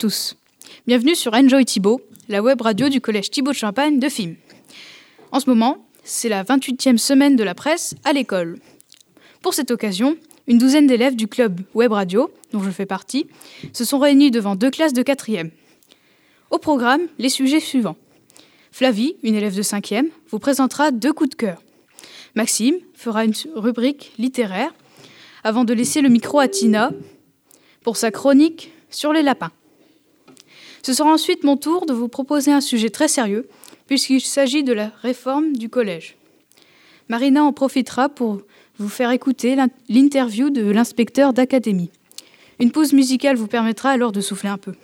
tous. Bienvenue sur Enjoy Thibault, la web radio du collège Thibault de Champagne de FIM. En ce moment, c'est la 28e semaine de la presse à l'école. Pour cette occasion, une douzaine d'élèves du club web radio, dont je fais partie, se sont réunis devant deux classes de 4e. Au programme, les sujets suivants. Flavie, une élève de 5e, vous présentera deux coups de cœur. Maxime fera une rubrique littéraire avant de laisser le micro à Tina pour sa chronique sur les lapins. Ce sera ensuite mon tour de vous proposer un sujet très sérieux, puisqu'il s'agit de la réforme du collège. Marina en profitera pour vous faire écouter l'interview de l'inspecteur d'académie. Une pause musicale vous permettra alors de souffler un peu.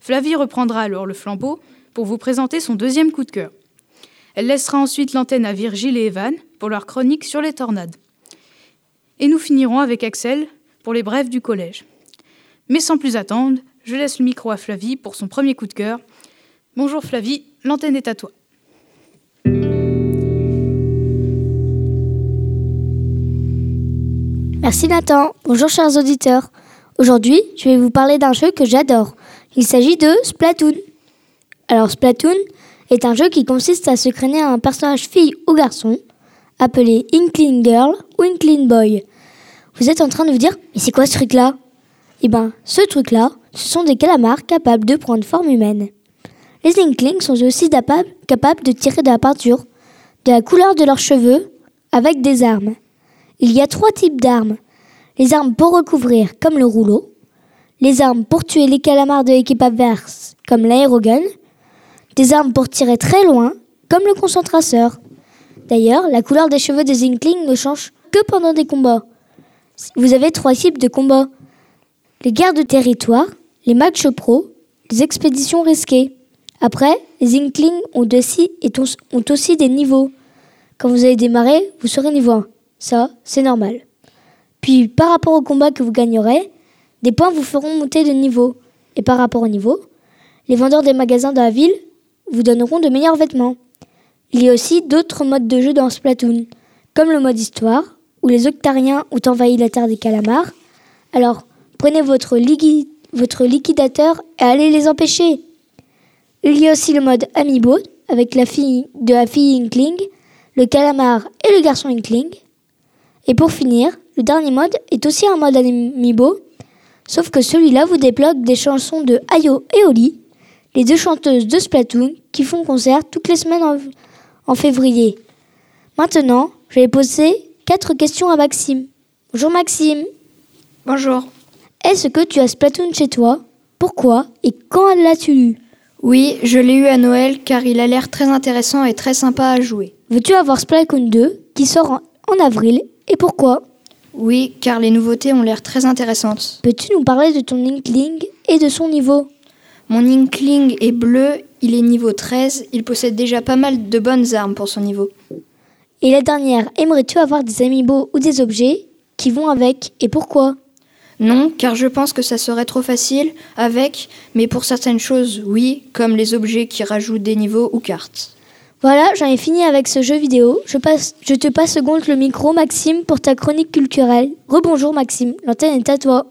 Flavie reprendra alors le flambeau pour vous présenter son deuxième coup de cœur. Elle laissera ensuite l'antenne à Virgile et Evan pour leur chronique sur les tornades. Et nous finirons avec Axel pour les brèves du collège. Mais sans plus attendre, je laisse le micro à Flavie pour son premier coup de cœur. Bonjour Flavie, l'antenne est à toi. Merci Nathan. Bonjour chers auditeurs. Aujourd'hui, je vais vous parler d'un jeu que j'adore. Il s'agit de Splatoon. Alors Splatoon est un jeu qui consiste à se créer un personnage fille ou garçon, appelé Inkling Girl ou Inkling Boy. Vous êtes en train de vous dire, mais c'est quoi ce truc-là? Eh ben, ce truc-là, ce sont des calamars capables de prendre forme humaine. Les Inklings sont aussi capables de tirer de la peinture, de la couleur de leurs cheveux, avec des armes. Il y a trois types d'armes. Les armes pour recouvrir, comme le rouleau. Les armes pour tuer les calamars de l'équipe adverse, comme l'aérogun. Des armes pour tirer très loin, comme le concentrateur. D'ailleurs, la couleur des cheveux des Inklings ne change que pendant des combats. Vous avez trois types de combats. Les guerres de territoire, les matchs pro, les expéditions risquées. Après, les Inklings ont aussi, ont aussi des niveaux. Quand vous allez démarrer, vous serez niveau 1. Ça, c'est normal. Puis, par rapport au combat que vous gagnerez, des points vous feront monter de niveau. Et par rapport au niveau, les vendeurs des magasins de la ville vous donneront de meilleurs vêtements. Il y a aussi d'autres modes de jeu dans Splatoon, comme le mode histoire, où les Octariens ont envahi la terre des calamars. Alors, prenez votre, votre liquidateur et allez les empêcher. Il y a aussi le mode Amiibo, avec la fille de la fille Inkling, le calamar et le garçon Inkling. Et pour finir, le dernier mode est aussi un mode Amiibo, sauf que celui-là vous débloque des chansons de Ayo et Oli, les deux chanteuses de Splatoon qui font concert toutes les semaines en, en février. Maintenant, je vais poser quatre questions à Maxime. Bonjour Maxime. Bonjour. Est-ce que tu as Splatoon chez toi? Pourquoi Et quand l'as-tu lu? Oui, je l'ai eu à Noël car il a l'air très intéressant et très sympa à jouer. Veux-tu avoir Splatoon 2 qui sort en, avril et pourquoi? Oui, car les nouveautés ont l'air très intéressantes. Peux-tu nous parler de ton Inkling et de son niveau? Mon Inkling est bleu, il est niveau 13, il possède déjà pas mal de bonnes armes pour son niveau. Et la dernière, aimerais-tu avoir des amiibo ou des objets qui vont avec et pourquoi? Non, car je pense que ça serait trop facile avec, mais pour certaines choses, oui, comme les objets qui rajoutent des niveaux ou cartes. Voilà, j'en ai fini avec ce jeu vidéo. Je, passe, je te passe seconde le micro, Maxime, pour ta chronique culturelle. Rebonjour, Maxime. L'antenne est à toi.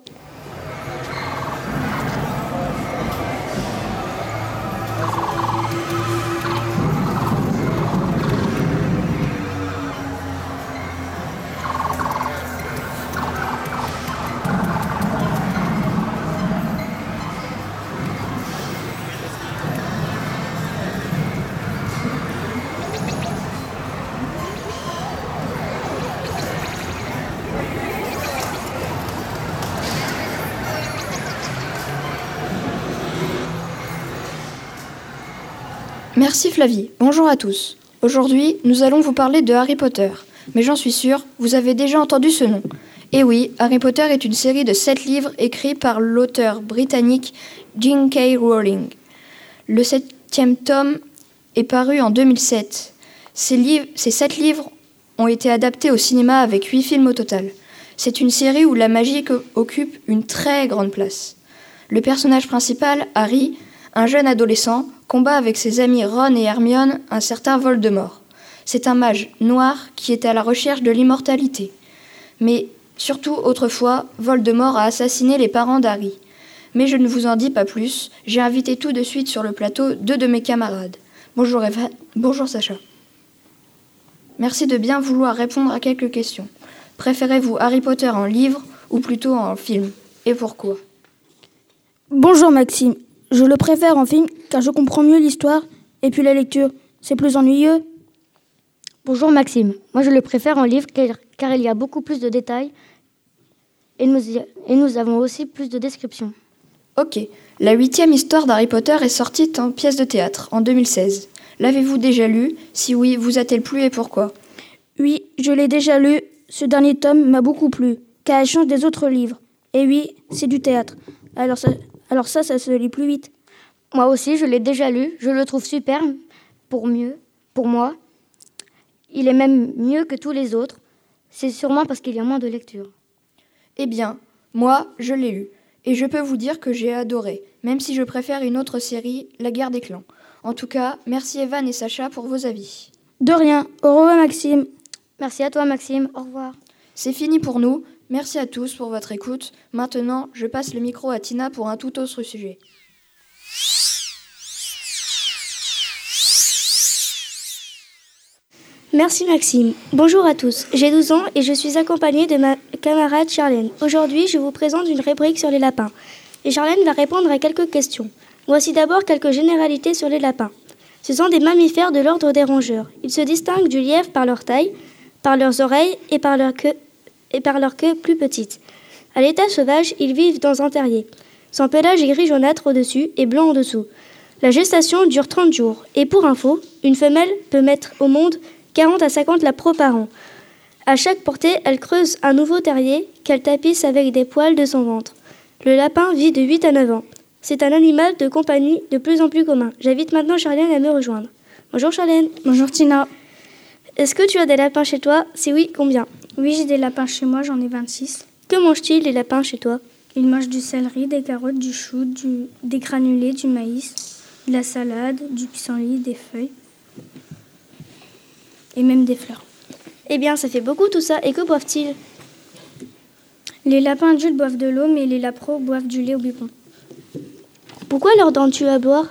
Merci Flavie. Bonjour à tous. Aujourd'hui, nous allons vous parler de Harry Potter. Mais j'en suis sûre, vous avez déjà entendu ce nom. Et oui, Harry Potter est une série de sept livres écrits par l'auteur britannique J.K. Rowling. Le septième tome est paru en 2007. Ces, livres, ces sept livres ont été adaptés au cinéma avec huit films au total. C'est une série où la magie occupe une très grande place. Le personnage principal, Harry, un jeune adolescent, combat avec ses amis Ron et Hermione un certain Voldemort. C'est un mage noir qui est à la recherche de l'immortalité. Mais surtout, autrefois, Voldemort a assassiné les parents d'Harry. Mais je ne vous en dis pas plus. J'ai invité tout de suite sur le plateau deux de mes camarades. Bonjour Eva. Bonjour Sacha. Merci de bien vouloir répondre à quelques questions. Préférez-vous Harry Potter en livre ou plutôt en film? Et pourquoi? Bonjour Maxime. Je le préfère en film car je comprends mieux l'histoire et puis la lecture. C'est plus ennuyeux. Bonjour Maxime. Moi je le préfère en livre car, car il y a beaucoup plus de détails et nous, et nous avons aussi plus de descriptions. Ok. La huitième histoire d'Harry Potter est sortie en pièce de théâtre en 2016. L'avez-vous déjà lu Si oui, vous a-t-elle plu et pourquoi? Oui, je l'ai déjà lu. Ce dernier tome m'a beaucoup plu, car elle change des autres livres. Et oui, c'est du théâtre. Alors ça, alors ça, ça se lit plus vite. Moi aussi, je l'ai déjà lu. Je le trouve super. Pour mieux, pour moi, il est même mieux que tous les autres. C'est sûrement parce qu'il y a moins de lecture. Eh bien, moi, je l'ai lu. Et je peux vous dire que j'ai adoré, même si je préfère une autre série, La guerre des clans. En tout cas, merci Evan et Sacha pour vos avis. De rien. Au revoir Maxime. Merci à toi Maxime. Au revoir. C'est fini pour nous. Merci à tous pour votre écoute. Maintenant, je passe le micro à Tina pour un tout autre sujet. Merci Maxime. Bonjour à tous. J'ai 12 ans et je suis accompagnée de ma camarade Charlène. Aujourd'hui, je vous présente une rubrique sur les lapins. Et Charlène va répondre à quelques questions. Voici d'abord quelques généralités sur les lapins. Ce sont des mammifères de l'ordre des rongeurs. Ils se distinguent du lièvre par leur taille, par leurs oreilles et par leur queue, et par leur queue plus petite. À l'état sauvage, ils vivent dans un terrier. Son pelage est gris jaunâtre au-dessus et blanc en dessous. La gestation dure 30 jours. Et pour info, une femelle peut mettre au monde 40 à 50 lapins par an. À chaque portée, elle creuse un nouveau terrier qu'elle tapisse avec des poils de son ventre. Le lapin vit de 8 à 9 ans. C'est un animal de compagnie de plus en plus commun. J'invite maintenant Charlène à me rejoindre. Bonjour Charlène. Bonjour Tina. Est-ce que tu as des lapins chez toi? Si oui, combien? Oui, j'ai des lapins chez moi, j'en ai 26. Que mangent-ils les lapins chez toi? Ils mangent du céleri, des carottes, du chou, du... des granulés, du maïs, de la salade, du pissenlit, des feuilles et même des fleurs. Eh bien, ça fait beaucoup tout ça. Et que boivent-ils? Les lapins adultes boivent de l'eau, mais les lapros boivent du lait au biberon. Pourquoi leur donnes-tu à boire?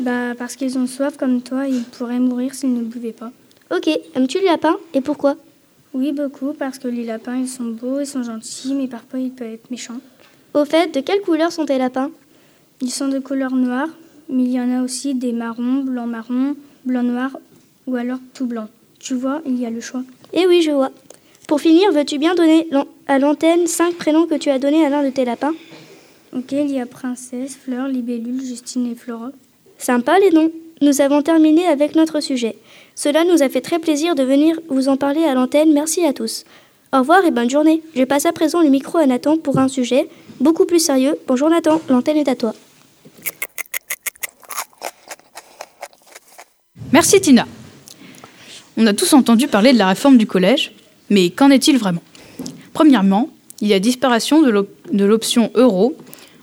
Bah, parce qu'ils ont soif comme toi et ils pourraient mourir s'ils ne buvaient pas. Ok, aimes-tu les lapins et pourquoi? Oui, beaucoup, parce que les lapins, ils sont beaux, ils sont gentils, mais parfois ils peuvent être méchants. Au fait, de quelle couleur sont tes lapins? Ils sont de couleur noire, mais il y en a aussi des marrons, blanc-marron, blanc-noir ou alors tout blanc. Tu vois, il y a le choix. Eh oui, je vois. Pour finir, veux-tu bien donner à l'antenne cinq prénoms que tu as donnés à l'un de tes lapins? Ok, il y a Princesse, Fleur, Libellule, Justine et Flora. Sympa les noms. Nous avons terminé avec notre sujet. Cela nous a fait très plaisir de venir vous en parler à l'antenne. Merci à tous. Au revoir et bonne journée. Je passe à présent le micro à Nathan pour un sujet beaucoup plus sérieux. Bonjour Nathan, l'antenne est à toi. Merci Tina. On a tous entendu parler de la réforme du collège, mais qu'en est-il vraiment? Premièrement, il y a disparition de l'option euro,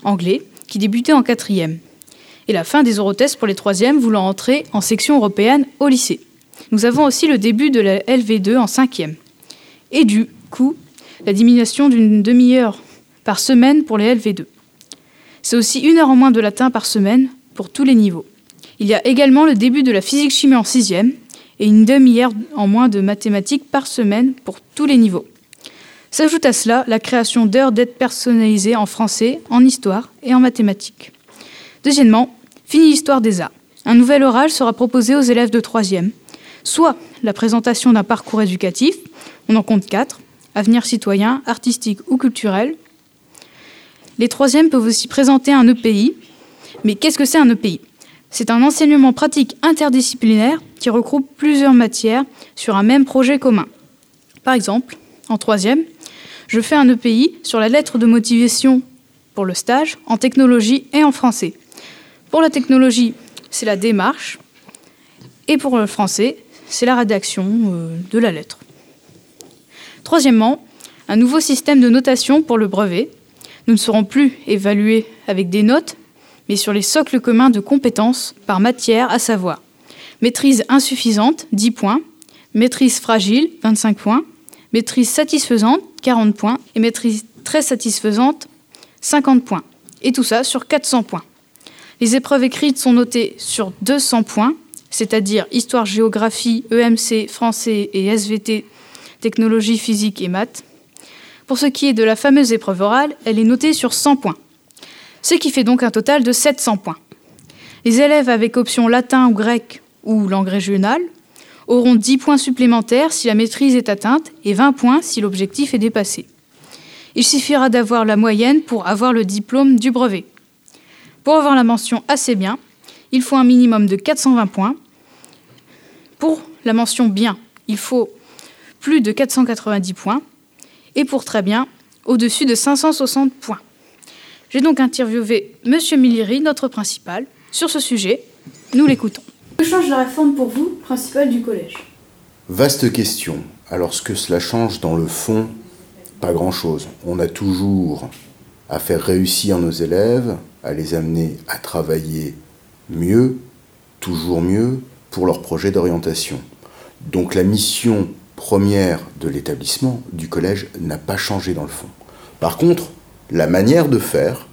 anglais, qui débutait en quatrième, et la fin des eurotests pour les troisièmes voulant entrer en section européenne au lycée. Nous avons aussi le début de la LV2 en cinquième. Et du coup, la diminution d'une demi-heure par semaine pour les LV2. C'est aussi une heure en moins de latin par semaine pour tous les niveaux. Il y a également le début de la physique-chimie en sixième et une demi-heure en moins de mathématiques par semaine pour tous les niveaux. S'ajoute à cela la création d'heures d'aide personnalisées en français, en histoire et en mathématiques. Deuxièmement, fini l'histoire des arts. Un nouvel oral sera proposé aux élèves de troisième, soit la présentation d'un parcours éducatif, on en compte quatre, avenir citoyen, artistique ou culturel. Les troisièmes peuvent aussi présenter un EPI. Mais qu'est-ce que c'est un EPI C'est un enseignement pratique interdisciplinaire qui regroupe plusieurs matières sur un même projet commun. Par exemple, en troisième, je fais un EPI sur la lettre de motivation pour le stage en technologie et en français. Pour la technologie, c'est la démarche. Et pour le français, c'est la rédaction euh, de la lettre. Troisièmement, un nouveau système de notation pour le brevet. Nous ne serons plus évalués avec des notes, mais sur les socles communs de compétences par matière, à savoir maîtrise insuffisante, 10 points, maîtrise fragile, 25 points, maîtrise satisfaisante, 40 points, et maîtrise très satisfaisante, 50 points. et tout ça sur 400 points. Les épreuves écrites sont notées sur 200 points, c'est-à-dire histoire, géographie, EMC, français et SVT, technologie, physique et maths. Pour ce qui est de la fameuse épreuve orale, elle est notée sur 100 points, ce qui fait donc un total de 700 points. Les élèves avec option latin ou grec ou langue régionale auront 10 points supplémentaires si la maîtrise est atteinte et 20 points si l'objectif est dépassé. Il suffira d'avoir la moyenne pour avoir le diplôme du brevet. Pour avoir la mention assez bien, il faut un minimum de 420 points. Pour la mention bien, il faut plus de 490 points. Et pour très bien, au-dessus de 560 points. J'ai donc interviewé M. Milliri, notre principal, sur ce sujet. Nous l'écoutons. Que change la réforme pour vous, principal du collège? Vaste question. Alors ce que cela change dans le fond, pas grand-chose. On a toujours à faire réussir nos élèves, à les amener à travailler mieux, toujours mieux, pour leur projet d'orientation. Donc la mission première de l'établissement, du collège, n'a pas changé dans le fond. Par contre, la manière de faire,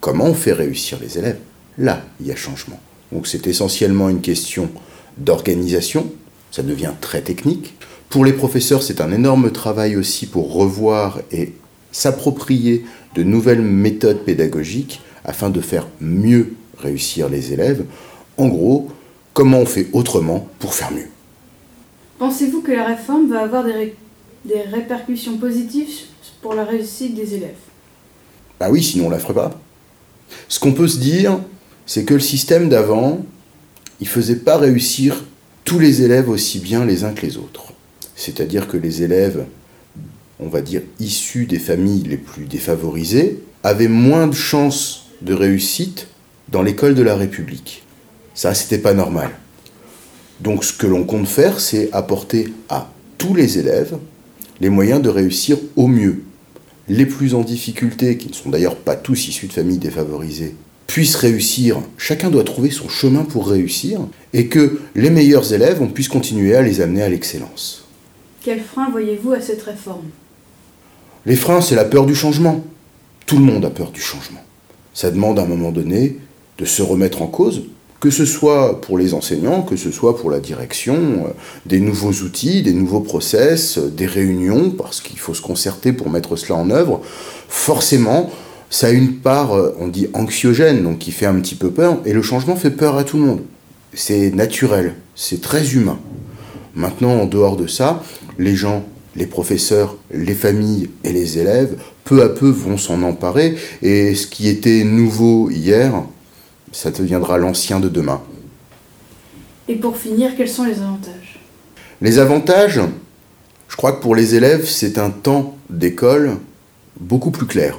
comment on fait réussir les élèves, là, il y a changement. Donc c'est essentiellement une question d'organisation, ça devient très technique. Pour les professeurs, c'est un énorme travail aussi pour revoir et s'approprier de nouvelles méthodes pédagogiques afin de faire mieux réussir les élèves. En gros, comment on fait autrement pour faire mieux. Pensez-vous que la réforme va avoir des, des répercussions positives pour la réussite des élèves? Bah oui, sinon on la ferait pas. Ce qu'on peut se dire, c'est que le système d'avant, il faisait pas réussir tous les élèves aussi bien les uns que les autres. C'est-à-dire que les élèves, on va dire issus des familles les plus défavorisées, avaient moins de chances de réussite dans l'école de la République. Ça, c'était pas normal. Donc ce que l'on compte faire, c'est apporter à tous les élèves les moyens de réussir au mieux. Les plus en difficulté, qui ne sont d'ailleurs pas tous issus de familles défavorisées, puissent réussir, chacun doit trouver son chemin pour réussir, et que les meilleurs élèves, on puisse continuer à les amener à l'excellence. Quel frein voyez-vous à cette réforme? Les freins, c'est la peur du changement. Tout le monde a peur du changement. Ça demande à un moment donné de se remettre en cause, que ce soit pour les enseignants, que ce soit pour la direction, euh, des nouveaux outils, des nouveaux process, euh, des réunions, parce qu'il faut se concerter pour mettre cela en œuvre. Forcément, ça a une part, euh, on dit anxiogène, donc qui fait un petit peu peur, et le changement fait peur à tout le monde. C'est naturel, c'est très humain. Maintenant, en dehors de ça, les gens, les professeurs, les familles et les élèves, peu à peu vont s'en emparer, et ce qui était nouveau hier, ça deviendra l'ancien de demain. Et pour finir, quels sont les avantages? Les avantages, je crois que pour les élèves, c'est un temps d'école beaucoup plus clair.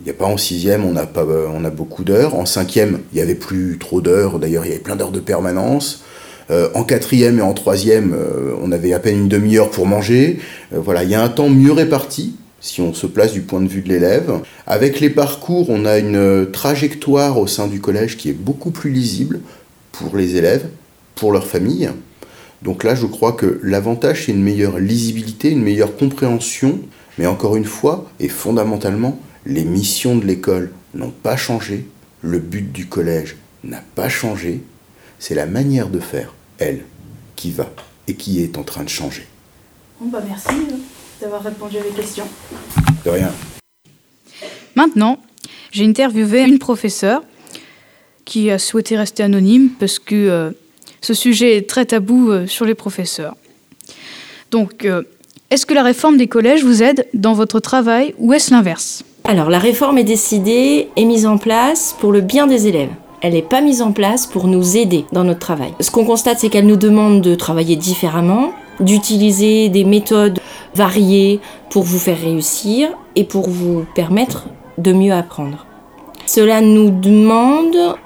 Il n'y a pas en sixième, on a, pas, on a beaucoup d'heures. En cinquième, il n'y avait plus trop d'heures. D'ailleurs, il y avait plein d'heures de permanence. Euh, en quatrième et en troisième, euh, on avait à peine une demi-heure pour manger. Euh, voilà, il y a un temps mieux réparti si on se place du point de vue de l'élève. Avec les parcours, on a une trajectoire au sein du collège qui est beaucoup plus lisible pour les élèves, pour leur famille. Donc là, je crois que l'avantage, c'est une meilleure lisibilité, une meilleure compréhension, mais encore une fois, et fondamentalement, les missions de l'école n'ont pas changé, le but du collège n'a pas changé, c'est la manière de faire, elle, qui va et qui est en train de changer. Bon, bah merci d'avoir répondu à mes questions. De rien. Maintenant, j'ai interviewé une professeure qui a souhaité rester anonyme parce que euh, ce sujet est très tabou euh, sur les professeurs. Donc, euh, est-ce que la réforme des collèges vous aide dans votre travail ou est-ce l'inverse? Alors, la réforme est décidée et mise en place pour le bien des élèves. Elle n'est pas mise en place pour nous aider dans notre travail. Ce qu'on constate, c'est qu'elle nous demande de travailler différemment, d'utiliser des méthodes variées pour vous faire réussir et pour vous permettre de mieux apprendre. Cela nous demande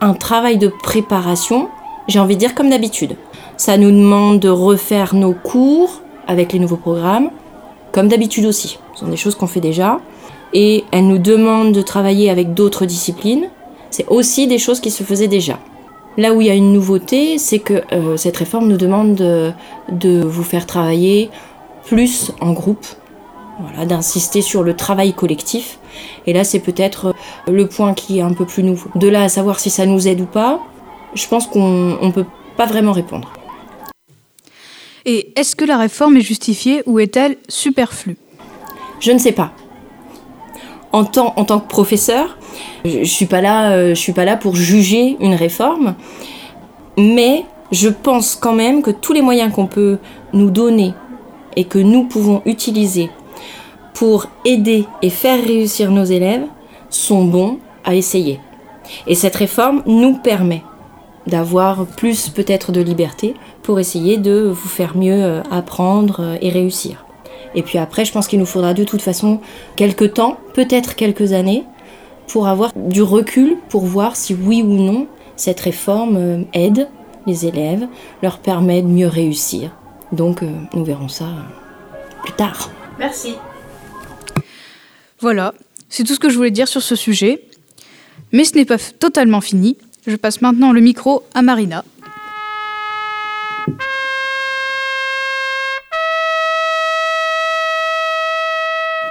un travail de préparation, j'ai envie de dire comme d'habitude. Ça nous demande de refaire nos cours avec les nouveaux programmes, comme d'habitude aussi. Ce sont des choses qu'on fait déjà. Et elle nous demande de travailler avec d'autres disciplines. C'est aussi des choses qui se faisaient déjà. Là où il y a une nouveauté, c'est que euh, cette réforme nous demande de, de, vous faire travailler plus en groupe, voilà, d'insister sur le travail collectif Et là, c'est peut-être le point qui est un peu plus nouveau. De là à savoir si ça nous aide ou pas, je pense qu'on ne peut pas vraiment répondre. Et est-ce que la réforme est justifiée ou est-elle superflue? Je ne sais pas. En tant, en tant que professeur, je ne suis, pas là, euh, je suis pas là pour juger une réforme, mais je pense quand même que tous les moyens qu'on peut nous donner et que nous pouvons utiliser pour aider et faire réussir nos élèves sont bons à essayer. Et cette réforme nous permet d'avoir plus peut-être de liberté pour essayer de vous faire mieux euh, apprendre euh, et réussir. Et puis après, je pense qu'il nous faudra de toute façon quelques temps, peut-être quelques années, pour avoir du recul, pour voir si oui ou non cette réforme euh, aide les élèves, leur permet de mieux réussir. Donc nous verrons ça plus tard. Merci. Voilà, c'est tout ce que je voulais dire sur ce sujet. Mais ce n'est pas totalement fini. Je passe maintenant le micro à Marina.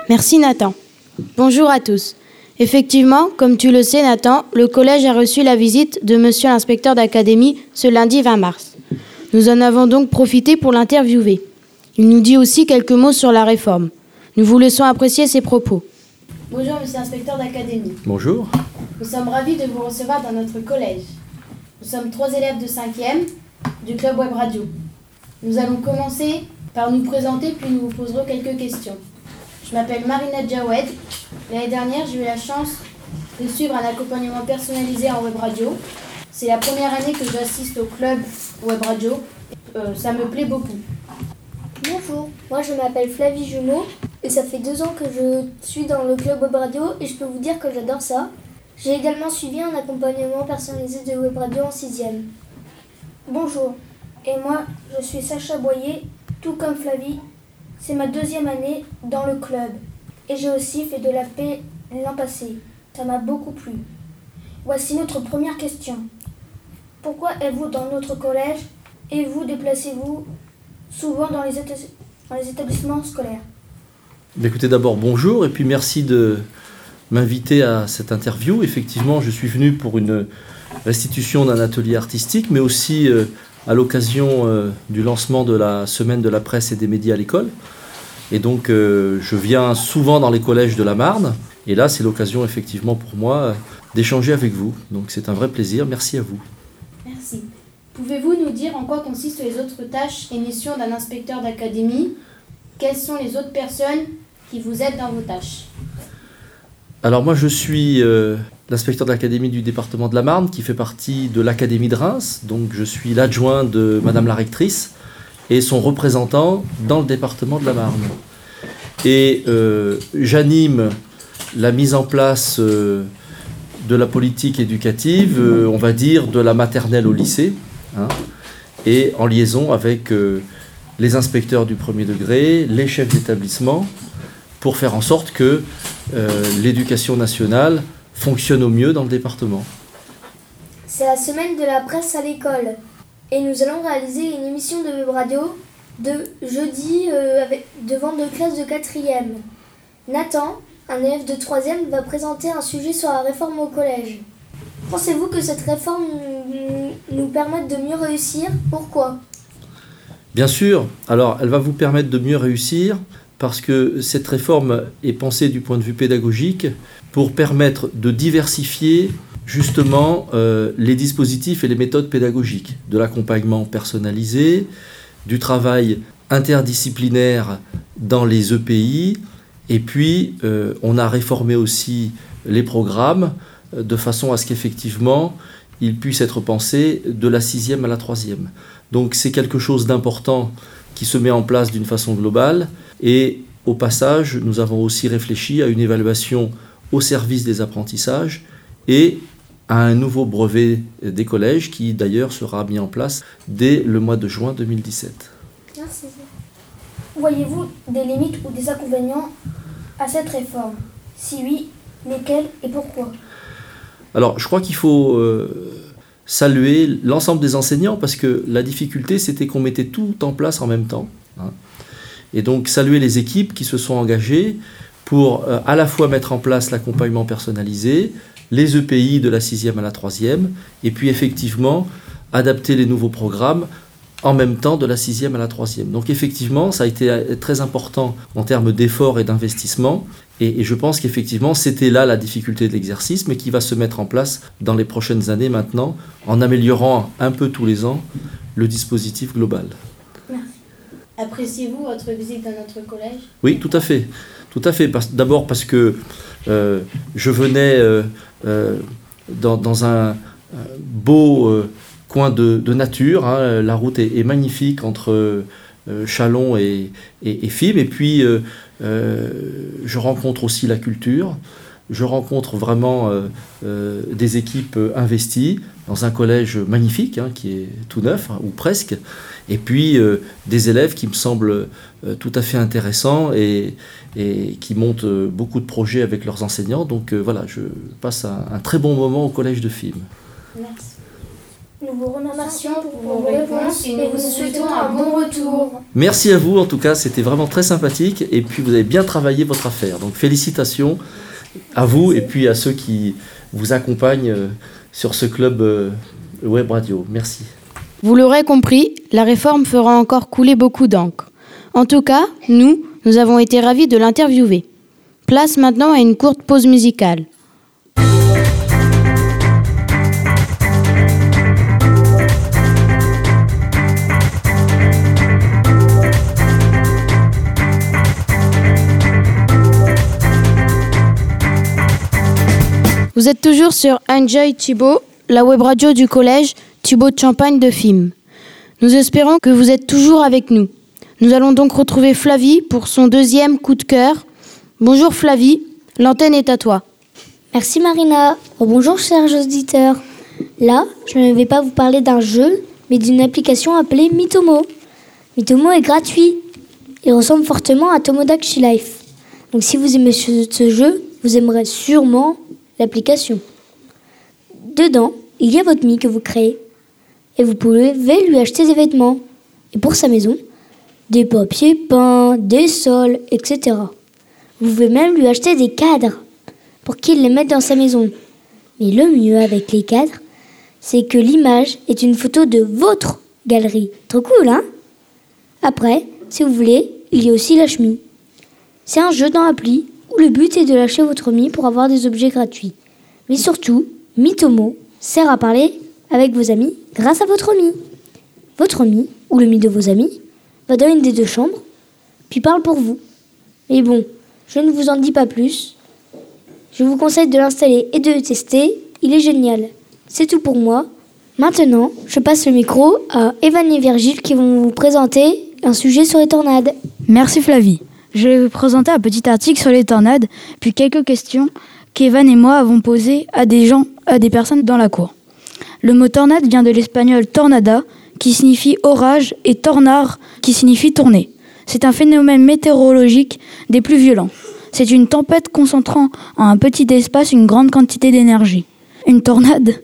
Merci Nathan. Bonjour à tous. Effectivement, comme tu le sais Nathan, le collège a reçu la visite de monsieur l'inspecteur d'académie ce lundi 20 mars. Nous en avons donc profité pour l'interviewer. Il nous dit aussi quelques mots sur la réforme. Nous vous laissons apprécier ses propos. Bonjour monsieur l'inspecteur d'académie. Bonjour. Nous sommes ravis de vous recevoir dans notre collège. Nous sommes trois élèves de 5e du club web radio. Nous allons commencer par nous présenter puis nous vous poserons quelques questions. Je m'appelle Marina Djawed. L'année dernière, j'ai eu la chance de suivre un accompagnement personnalisé en web radio. C'est la première année que j'assiste au club web radio. Euh, ça me plaît beaucoup. Bonjour, moi je m'appelle Flavie Jumeau et ça fait deux ans que je suis dans le club web radio et je peux vous dire que j'adore ça. J'ai également suivi un accompagnement personnalisé de web radio en sixième. Bonjour, et moi je suis Sacha Boyer, tout comme Flavie, c'est ma deuxième année dans le club et j'ai aussi fait de la paix l'an passé. Ça m'a beaucoup plu. Voici notre première question. Pourquoi êtes-vous dans notre collège et vous déplacez-vous souvent dans les, établissements scolaires? Écoutez, d'abord bonjour et puis merci de m'inviter à cette interview. Effectivement, je suis venu pour une restitution d'un atelier artistique, mais aussi euh, à l'occasion euh, du lancement de la semaine de la presse et des médias à l'école. Et donc, euh, je viens souvent dans les collèges de la Marne. Et là, c'est l'occasion, effectivement, pour moi, d'échanger avec vous. Donc, c'est un vrai plaisir. Merci à vous. Merci. Pouvez-vous nous dire en quoi consistent les autres tâches et missions d'un inspecteur d'académie? Quelles sont les autres personnes qui vous aident dans vos tâches? Alors, moi, je suis l'inspecteur d'académie du département de la Marne, qui fait partie de l'Académie de Reims. Donc je suis l'adjoint de Madame la rectrice et son représentant dans le département de la Marne. Et euh, j'anime la mise en place euh, de la politique éducative, euh, on va dire de la maternelle au lycée, hein, et en liaison avec les inspecteurs du premier degré, les chefs d'établissement, pour faire en sorte que l'éducation nationale fonctionne au mieux dans le département. C'est la semaine de la presse à l'école et nous allons réaliser une émission de web radio de jeudi euh, avec, devant deux classes de quatrième. Nathan, un élève de troisième, va présenter un sujet sur la réforme au collège. Pensez-vous que cette réforme nous permette de mieux réussir. Pourquoi? Bien sûr. Alors, elle va vous permettre de mieux réussir parce que cette réforme est pensée du point de vue pédagogique pour permettre de diversifier justement euh, les dispositifs et les méthodes pédagogiques, de l'accompagnement personnalisé, du travail interdisciplinaire dans les EPI, et puis euh, on a réformé aussi les programmes euh, de façon à ce qu'effectivement ils puissent être pensés de la sixième à la troisième. Donc c'est quelque chose d'important qui se met en place d'une façon globale, et au passage nous avons aussi réfléchi à une évaluation au service des apprentissages et à un nouveau brevet des collèges qui d'ailleurs sera mis en place dès le mois de juin 2017. Merci. Voyez-vous des limites ou des inconvénients à cette réforme? Si oui, lesquels et pourquoi? Alors, je crois qu'il faut euh, saluer l'ensemble des enseignants parce que la difficulté, c'était qu'on mettait tout en place en même temps. Hein. Et donc, saluer les équipes qui se sont engagées pour euh, à la fois mettre en place l'accompagnement personnalisé, les EPI de la sixième à la troisième, et puis effectivement adapter les nouveaux programmes en même temps de la sixième à la troisième. Donc effectivement, ça a été euh, très important en termes d'efforts et d'investissement. Et, je pense qu'effectivement, c'était là la difficulté de l'exercice, mais qui va se mettre en place dans les prochaines années maintenant, en améliorant un peu tous les ans le dispositif global. Merci. Appréciez-vous votre visite dans notre collège? Oui, tout à fait. Tout à fait. D'abord parce que euh, je venais euh, dans, un beau coin de, nature. Hein. La route est, magnifique entre euh, Chalon et, et, et, puis, euh, euh, je rencontre aussi la culture. Je rencontre vraiment des équipes investies dans un collège magnifique, hein, qui est tout neuf, hein, ou presque. Et puis, des élèves qui me semblent tout à fait intéressants et, qui montent beaucoup de projets avec leurs enseignants. Donc voilà, je passe un, un, très bon moment au collège de Film. Merci. Nous vous remercions pour vos réponses et nous vous souhaitons un bon retour. Merci à vous, en tout cas, c'était vraiment très sympathique et puis vous avez bien travaillé votre affaire. Donc félicitations à vous et puis à ceux qui vous accompagnent euh, sur ce club euh, web radio. Merci. Vous l'aurez compris, la réforme fera encore couler beaucoup d'encre. En tout cas, nous, nous avons été ravis de l'interviewer. Place maintenant à une courte pause musicale. Vous êtes toujours sur Enjoy Thibault, la web radio du collège Thibault de Champagne de Film. Nous espérons que vous êtes toujours avec nous. Nous allons donc retrouver Flavie pour son deuxième coup de cœur. Bonjour Flavie, l'antenne est à toi. Merci Marina. Oh, bonjour chers auditeurs. Là, je ne vais pas vous parler d'un jeu, mais d'une application appelée Mitomo. Mitomo est gratuit. Il ressemble fortement à Tomodachi Life. Donc si vous aimez ce jeu, vous aimerez sûrement l'application. Dedans, il y a votre mi que vous créez. Et vous pouvez lui acheter des vêtements. Et pour sa maison, des papiers peints, des sols, etc. Vous pouvez même lui acheter des cadres pour qu'il les mette dans sa maison. Mais le mieux avec les cadres, c'est que l'image est une photo de votre galerie. Trop cool, hein? Après, si vous voulez, il y a aussi la chemise. C'est un jeu dans l'appli le but est de lâcher votre Mi pour avoir des objets gratuits. Mais surtout, Mitomo sert à parler avec vos amis grâce à votre Mi. Votre Mi, ou le Mi de vos amis, va dans une des deux chambres, puis parle pour vous. Mais bon, je ne vous en dis pas plus. Je vous conseille de l'installer et de le tester, il est génial. C'est tout pour moi. Maintenant, je passe le micro à Evan et Virgile qui vont vous présenter un sujet sur les tornades. Merci Flavie. Je vais vous présenter un petit article sur les tornades, puis quelques questions qu'Evan et moi avons posées à des gens, à des personnes dans la cour. Le mot tornade vient de l'espagnol tornada, qui signifie orage, et tornar, qui signifie tourner. C'est un phénomène météorologique des plus violents. C'est une tempête concentrant en un petit espace une grande quantité d'énergie. Une tornade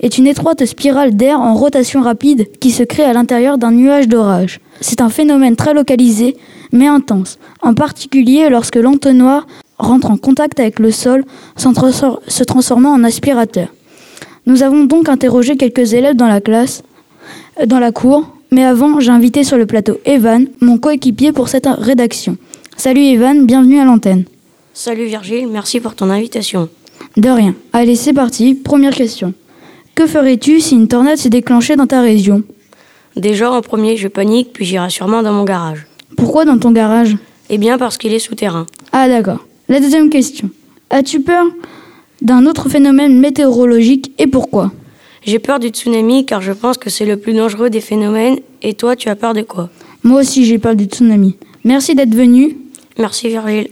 est une étroite spirale d'air en rotation rapide qui se crée à l'intérieur d'un nuage d'orage. C'est un phénomène très localisé mais intense, en particulier lorsque l'entonnoir rentre en contact avec le sol, se transformant en aspirateur. Nous avons donc interrogé quelques élèves dans la classe, euh, dans la cour, mais avant, j'ai invité sur le plateau Evan, mon coéquipier pour cette rédaction. Salut Evan, bienvenue à l'antenne. Salut Virgile, merci pour ton invitation. De rien. Allez, c'est parti. Première question. Que ferais-tu si une tornade s'est déclenchée dans ta région? Déjà, en premier, je panique, puis j'irai sûrement dans mon garage. Pourquoi dans ton garage? Eh bien parce qu'il est souterrain. Ah d'accord. La deuxième question. As-tu peur d'un autre phénomène météorologique et pourquoi? J'ai peur du tsunami car je pense que c'est le plus dangereux des phénomènes. Et toi, tu as peur de quoi? Moi aussi, j'ai peur du tsunami. Merci d'être venu. Merci Virgile.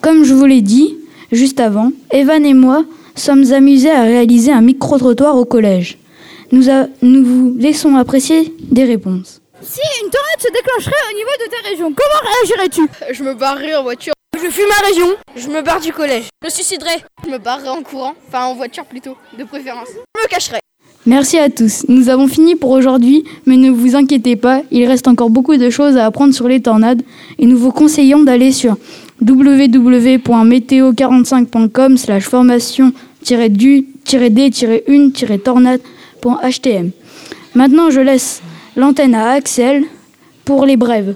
Comme je vous l'ai dit juste avant, Evan et moi sommes amusés à réaliser un micro-trottoir au collège. Nous, nous vous laissons apprécier des réponses. Si une tornade se déclencherait au niveau de ta région, comment réagirais-tu? Je me barrerais en voiture. Je fuis ma région. Je me barre du collège. Je me suiciderais. Je me barrerais en courant, enfin en voiture plutôt, de préférence. Je me cacherais. Merci à tous. Nous avons fini pour aujourd'hui, mais ne vous inquiétez pas, il reste encore beaucoup de choses à apprendre sur les tornades et nous vous conseillons d'aller sur www.météo45.com slash formation-du-d-une-tornade.htm. Maintenant, je laisse l'antenne à Axel pour les brèves.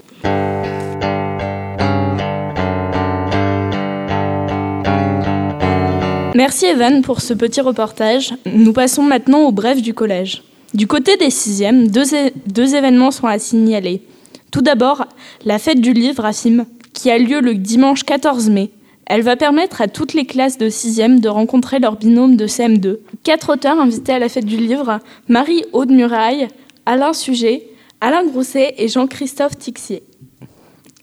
Merci Evan pour ce petit reportage. Nous passons maintenant aux brèves du collège. Du côté des sixièmes, deux, événements sont à signaler. Tout d'abord, la fête du livre à Sim, qui a lieu le dimanche 14 mai. Elle va permettre à toutes les classes de 6e de rencontrer leur binôme de CM2. Quatre auteurs invités à la fête du livre Marie-Aude Muraille, Alain Sujet, Alain Grousset et Jean-Christophe Tixier.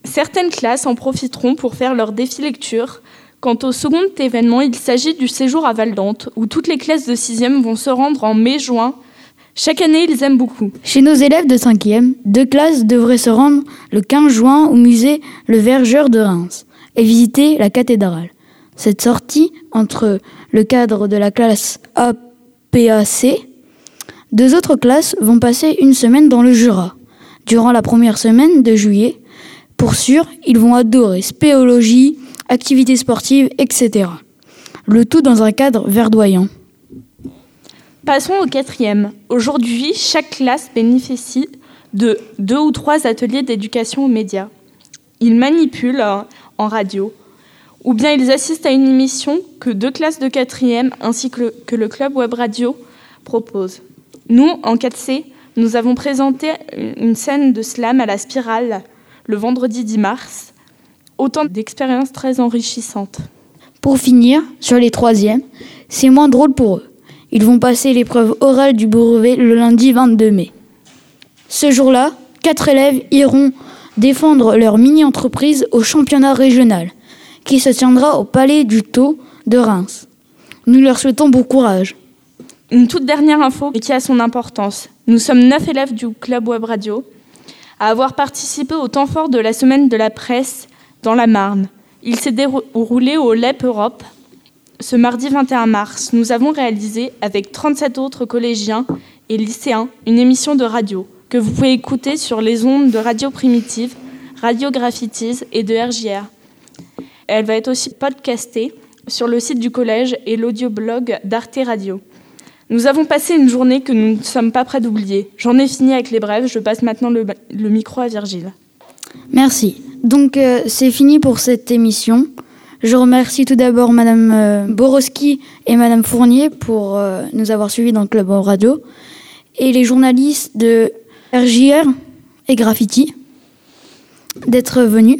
Certaines classes en profiteront pour faire leur défi lecture. Quant au second événement, il s'agit du séjour à Val d'Ante, où toutes les classes de 6e vont se rendre en mai-juin. Chaque année, ils aiment beaucoup. Chez nos élèves de 5e, deux classes devraient se rendre le 15 juin au musée Le Vergeur de Reims et visiter la cathédrale. Cette sortie entre le cadre de la classe APAC, deux autres classes vont passer une semaine dans le Jura. Durant la première semaine de juillet, pour sûr, ils vont adorer spéologie, activités sportives, etc. Le tout dans un cadre verdoyant. Passons au quatrième. Aujourd'hui, chaque classe bénéficie de deux ou trois ateliers d'éducation aux médias. Ils manipulent en radio, ou bien ils assistent à une émission que deux classes de quatrième ainsi que le, club web radio propose. Nous, en 4C, nous avons présenté une scène de slam à la spirale le vendredi 10 mars. Autant d'expériences très enrichissantes. Pour finir, sur les troisièmes, c'est moins drôle pour eux. Ils vont passer l'épreuve orale du brevet le lundi 22 mai. Ce jour-là, quatre élèves iront défendre leur mini-entreprise au championnat régional, qui se tiendra au Palais du Taux de Reims. Nous leur souhaitons bon courage. Une toute dernière info qui a son importance. Nous sommes neuf élèves du Club Web Radio à avoir participé au temps fort de la semaine de la presse dans la Marne. Il s'est déroulé au LEP Europe ce mardi 21 mars. Nous avons réalisé avec 37 autres collégiens et lycéens une émission de radio que vous pouvez écouter sur les ondes de Radio Primitive, Radio Graffitis et de RJR. Elle va être aussi podcastée sur le site du collège et l'audioblog d'Arte Radio. Nous avons passé une journée que nous ne sommes pas prêts d'oublier. J'en ai fini avec les brèves, je passe maintenant le, micro à Virgile. Merci. Donc euh, c'est fini pour cette émission. Je remercie tout d'abord Madame euh, Borowski et Madame Fournier pour euh, nous avoir suivis dans le club radio et les journalistes de RJR et Graffiti d'être venus.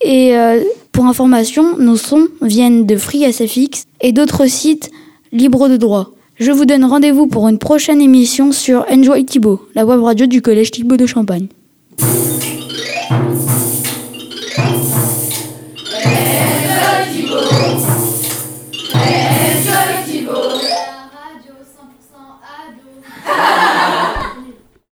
Et euh, pour information, nos sons viennent de FreeSFX et d'autres sites libres de droit. Je vous donne rendez-vous pour une prochaine émission sur Enjoy Thibault, la web radio du collège Thibault de Champagne.